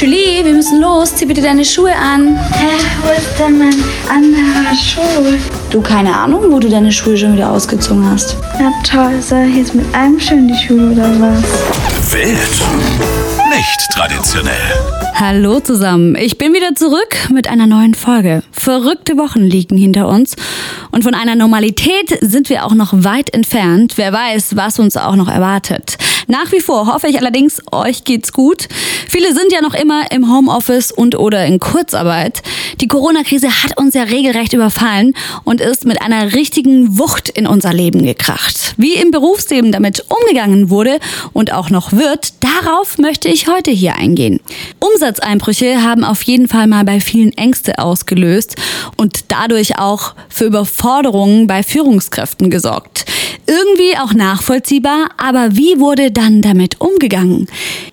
Julie, wir müssen los. Zieh bitte deine Schuhe an. Hä, wo ist denn mein anderer Schuh? Du, keine Ahnung, wo du deine Schuhe schon wieder ausgezogen hast. Na toll, soll ich jetzt mit einem schön die Schuhe oder was? Wild. Nicht traditionell. Hallo zusammen, ich bin wieder zurück mit einer neuen Folge. Verrückte Wochen liegen hinter uns und von einer Normalität sind wir auch noch weit entfernt. Wer weiß, was uns auch noch erwartet. Nach wie vor hoffe ich allerdings, euch geht's gut. Viele sind ja noch immer im Homeoffice und oder in Kurzarbeit. Die Corona-Krise hat uns ja regelrecht überfallen und ist mit einer richtigen Wucht in unser Leben gekracht. Wie im Berufsleben damit umgegangen wurde und auch noch wird, darauf möchte ich heute hier eingehen. Umsatzeinbrüche haben auf jeden Fall mal bei vielen Ängste ausgelöst und dadurch auch für Überforderungen bei Führungskräften gesorgt. Irgendwie auch nachvollziehbar, aber wie wurde dann damit umgegangen?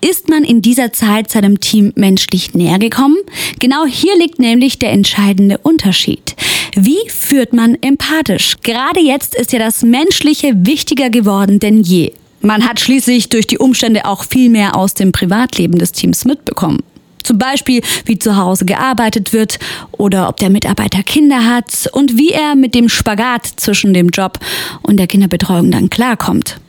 Ist man in dieser Zeit seinem Team menschlich näher gekommen? Genau hier liegt nämlich der entscheidende Unterschied. Wie führt man empathisch? Gerade jetzt ist ja das Menschliche wichtiger geworden denn je. Man hat schließlich durch die Umstände auch viel mehr aus dem Privatleben des Teams mitbekommen. Zum Beispiel, wie zu Hause gearbeitet wird oder ob der Mitarbeiter Kinder hat und wie er mit dem Spagat zwischen dem Job und der Kinderbetreuung dann klarkommt.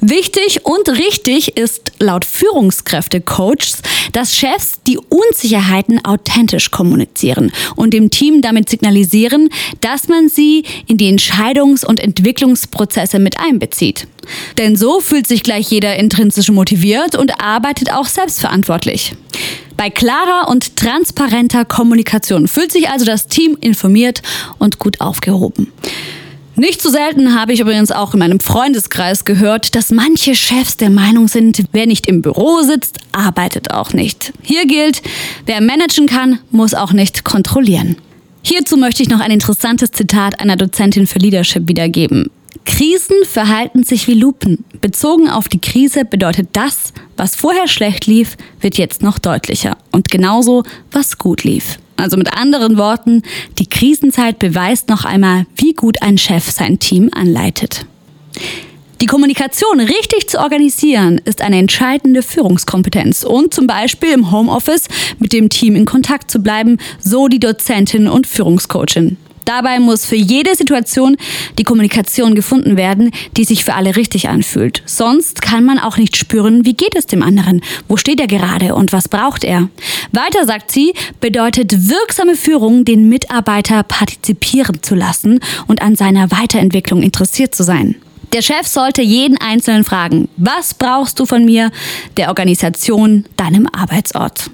Wichtig und richtig ist laut Führungskräfte-Coaches, dass Chefs die Unsicherheiten authentisch kommunizieren und dem Team damit signalisieren, dass man sie in die Entscheidungs- und Entwicklungsprozesse mit einbezieht. Denn so fühlt sich gleich jeder intrinsisch motiviert und arbeitet auch selbstverantwortlich. Bei klarer und transparenter Kommunikation fühlt sich also das Team informiert und gut aufgehoben. Nicht zu selten habe ich übrigens auch in meinem Freundeskreis gehört, dass manche Chefs der Meinung sind, wer nicht im Büro sitzt, arbeitet auch nicht. Hier gilt, wer managen kann, muss auch nicht kontrollieren. Hierzu möchte ich noch ein interessantes Zitat einer Dozentin für Leadership wiedergeben. Krisen verhalten sich wie Lupen. Bezogen auf die Krise bedeutet das, was vorher schlecht lief, wird jetzt noch deutlicher. Und genauso, was gut lief. Also mit anderen Worten, die Krisenzeit beweist noch einmal, wie gut ein Chef sein Team anleitet. Die Kommunikation richtig zu organisieren ist eine entscheidende Führungskompetenz und zum Beispiel im Homeoffice mit dem Team in Kontakt zu bleiben, so die Dozentin und Führungscoachin. Dabei muss für jede Situation die Kommunikation gefunden werden, die sich für alle richtig anfühlt. Sonst kann man auch nicht spüren, wie geht es dem anderen, wo steht er gerade und was braucht er. Weiter sagt sie, bedeutet wirksame Führung, den Mitarbeiter partizipieren zu lassen und an seiner Weiterentwicklung interessiert zu sein. Der Chef sollte jeden Einzelnen fragen, was brauchst du von mir, der Organisation, deinem Arbeitsort.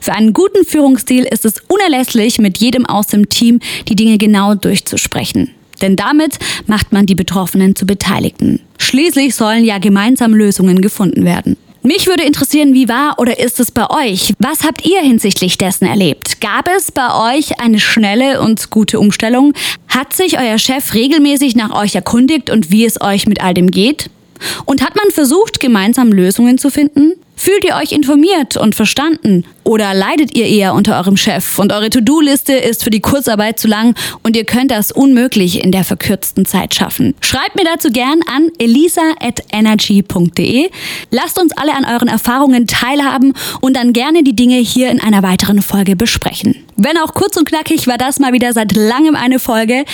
Für einen guten Führungsstil ist es unerlässlich, mit jedem aus dem Team die Dinge genau durchzusprechen. Denn damit macht man die Betroffenen zu Beteiligten. Schließlich sollen ja gemeinsam Lösungen gefunden werden. Mich würde interessieren, wie war oder ist es bei euch? Was habt ihr hinsichtlich dessen erlebt? Gab es bei euch eine schnelle und gute Umstellung? Hat sich euer Chef regelmäßig nach euch erkundigt und wie es euch mit all dem geht? Und hat man versucht, gemeinsam Lösungen zu finden? Fühlt ihr euch informiert und verstanden? Oder leidet ihr eher unter eurem Chef und eure To-Do-Liste ist für die Kurzarbeit zu lang und ihr könnt das unmöglich in der verkürzten Zeit schaffen? Schreibt mir dazu gern an elisa.energy.de. Lasst uns alle an euren Erfahrungen teilhaben und dann gerne die Dinge hier in einer weiteren Folge besprechen. Wenn auch kurz und knackig, war das mal wieder seit langem eine Folge.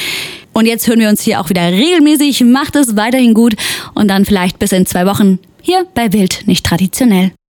Und jetzt hören wir uns hier auch wieder regelmäßig. Macht es weiterhin gut und dann vielleicht bis in zwei Wochen hier bei Wild nicht traditionell.